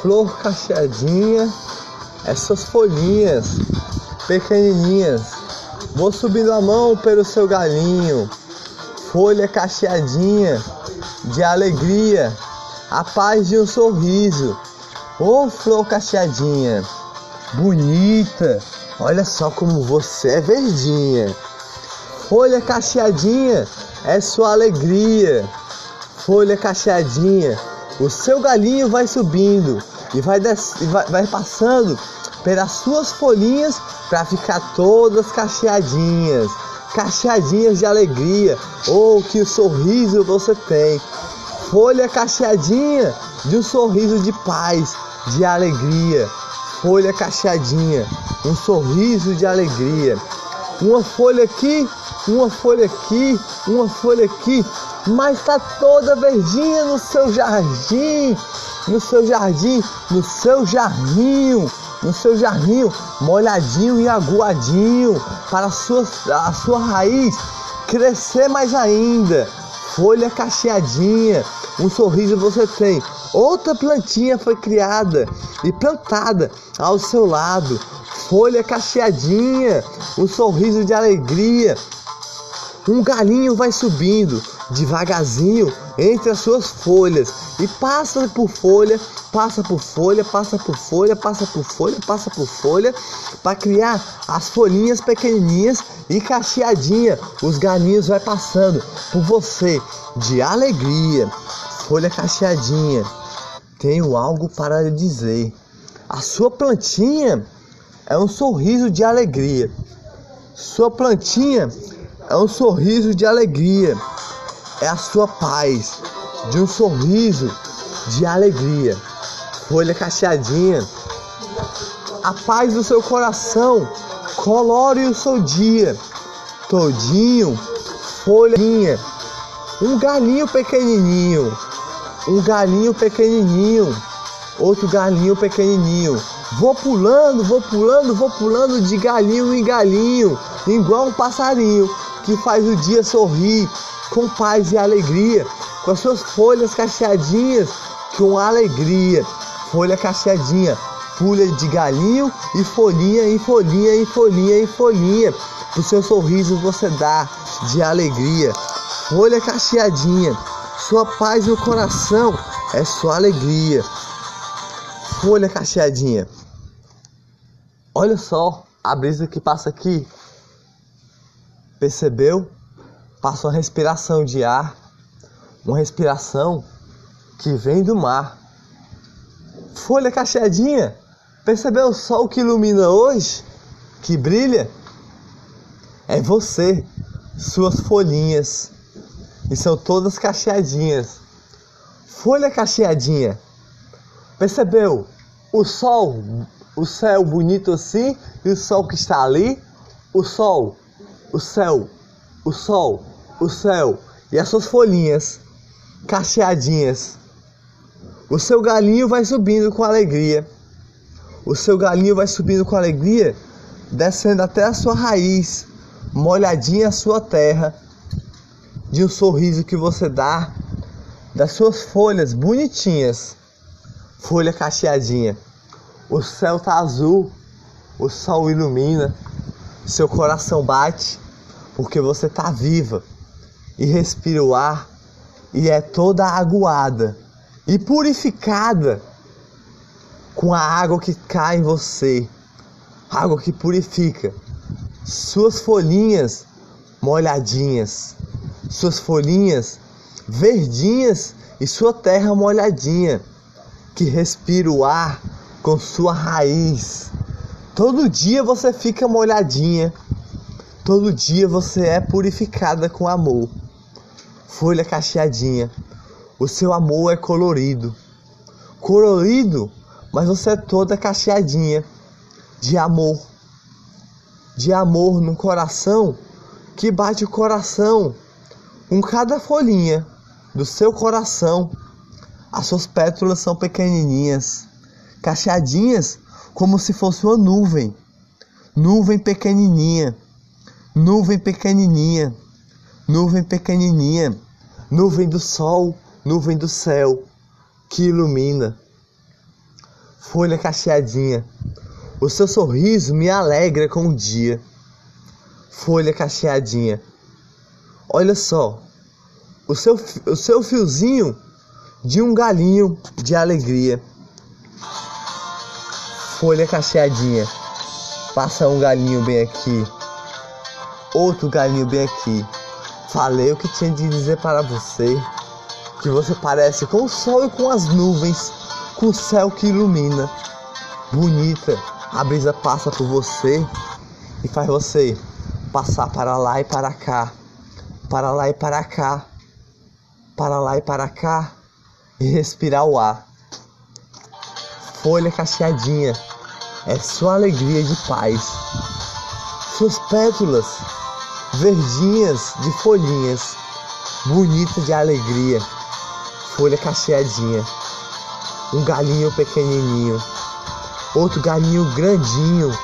flor cacheadinha, essas folhinhas pequenininhas. Vou subindo a mão pelo seu galinho, folha cacheadinha de alegria, a paz de um sorriso. Ô oh, flor cacheadinha, bonita, olha só como você é verdinha. Folha cacheadinha é sua alegria. Folha cacheadinha, o seu galinho vai subindo e vai, vai, vai passando pelas suas folhinhas para ficar todas cacheadinhas, cacheadinhas de alegria. Oh, que sorriso você tem! Folha cacheadinha de um sorriso de paz, de alegria. Folha cacheadinha, um sorriso de alegria. Uma folha aqui, uma folha aqui, uma folha aqui, mas tá toda verdinha no seu jardim, no seu jardim, no seu jarrinho, no seu jarrinho, molhadinho e aguadinho, para a sua, a sua raiz crescer mais ainda. Folha cacheadinha, um sorriso você tem. Outra plantinha foi criada e plantada ao seu lado. Folha cacheadinha, um sorriso de alegria. Um galinho vai subindo devagarzinho entre as suas folhas e passa por folha, passa por folha, passa por folha, passa por folha, passa por folha, para criar as folhinhas pequenininhas e cacheadinha. Os galinhos vai passando por você de alegria. Folha cacheadinha. Tenho algo para lhe dizer. A sua plantinha é um sorriso de alegria. Sua plantinha é um sorriso de alegria é a sua paz, de um sorriso de alegria. Folha cacheadinha, a paz do seu coração, colore o seu dia. Todinho, folhinha, um galinho pequenininho, um galinho pequenininho, outro galinho pequenininho. Vou pulando, vou pulando, vou pulando de galinho em galinho, igual um passarinho que faz o dia sorrir, com paz e alegria, com as suas folhas cacheadinhas, com alegria. Folha cacheadinha, pulha de galinho e folhinha em folhinha em folhinha em folhinha. O seu sorriso você dá de alegria. Folha cacheadinha, sua paz no coração é sua alegria. Folha cacheadinha. Olha só a brisa que passa aqui. Percebeu? Passa uma respiração de ar, uma respiração que vem do mar. Folha cacheadinha, percebeu o sol que ilumina hoje, que brilha? É você, suas folhinhas, e são todas cacheadinhas. Folha cacheadinha, percebeu o sol, o céu bonito assim e o sol que está ali? O sol, o céu, o sol o céu e as suas folhinhas cacheadinhas. O seu galinho vai subindo com alegria. O seu galinho vai subindo com alegria, descendo até a sua raiz, molhadinha a sua terra, de um sorriso que você dá, das suas folhas bonitinhas, folha cacheadinha. O céu tá azul, o sol ilumina, seu coração bate, porque você tá viva e respira o ar e é toda aguada e purificada com a água que cai em você, água que purifica. Suas folhinhas molhadinhas, suas folhinhas verdinhas e sua terra molhadinha, que respira o ar com sua raiz. Todo dia você fica molhadinha, todo dia você é purificada com amor folha cacheadinha. O seu amor é colorido. Colorido, mas você é toda cacheadinha de amor. De amor no coração que bate o coração com cada folhinha do seu coração. As suas pétalas são pequenininhas, cacheadinhas como se fosse uma nuvem. Nuvem pequenininha, nuvem pequenininha, nuvem pequenininha nuvem do sol, nuvem do céu que ilumina. folha cacheadinha. O seu sorriso me alegra com o dia. Folha cacheadinha. Olha só, o seu, o seu fiozinho de um galinho de alegria. Folha cacheadinha. Passa um galinho bem aqui. Outro galinho bem aqui. Falei o que tinha de dizer para você. Que você parece com o sol e com as nuvens, com o céu que ilumina. Bonita, a brisa passa por você e faz você passar para lá e para cá, para lá e para cá, para lá e para cá e respirar o ar. Folha cacheadinha é sua alegria de paz. Suas pétalas verdinhas de folhinhas, bonita de alegria, folha cacheadinha. Um galinho pequenininho, outro galinho grandinho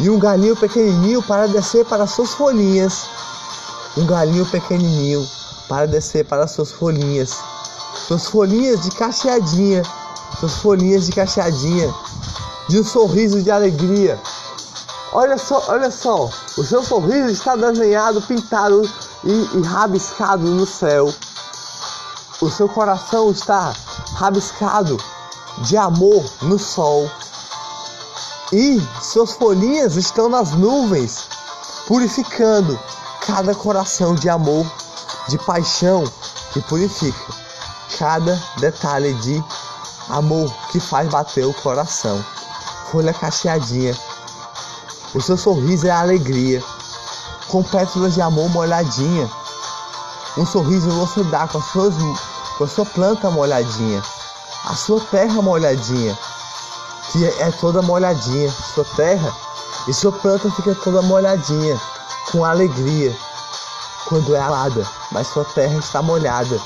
e um galinho pequenininho para descer para suas folhinhas. Um galinho pequenininho para descer para suas folhinhas. Suas folhinhas de cacheadinha, suas folhinhas de cacheadinha, de um sorriso de alegria. Olha só, olha só, o seu sorriso está desenhado, pintado e, e rabiscado no céu. O seu coração está rabiscado de amor no sol. E suas folhinhas estão nas nuvens, purificando cada coração de amor, de paixão que purifica cada detalhe de amor que faz bater o coração. Folha cacheadinha o seu sorriso é alegria, com pétalas de amor molhadinha. Um sorriso você dá com, as suas, com a sua planta molhadinha, a sua terra molhadinha, que é toda molhadinha, sua terra e sua planta fica toda molhadinha, com alegria, quando é alada, mas sua terra está molhada.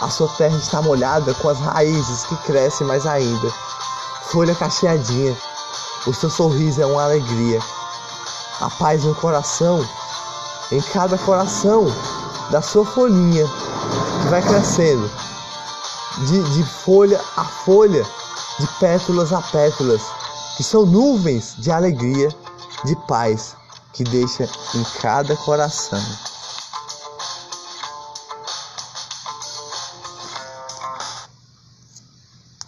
A sua terra está molhada com as raízes que crescem mais ainda. Folha cacheadinha, o seu sorriso é uma alegria. A paz no coração, em cada coração da sua folhinha que vai crescendo, de, de folha a folha, de pétalas a pétalas, que são nuvens de alegria, de paz que deixa em cada coração.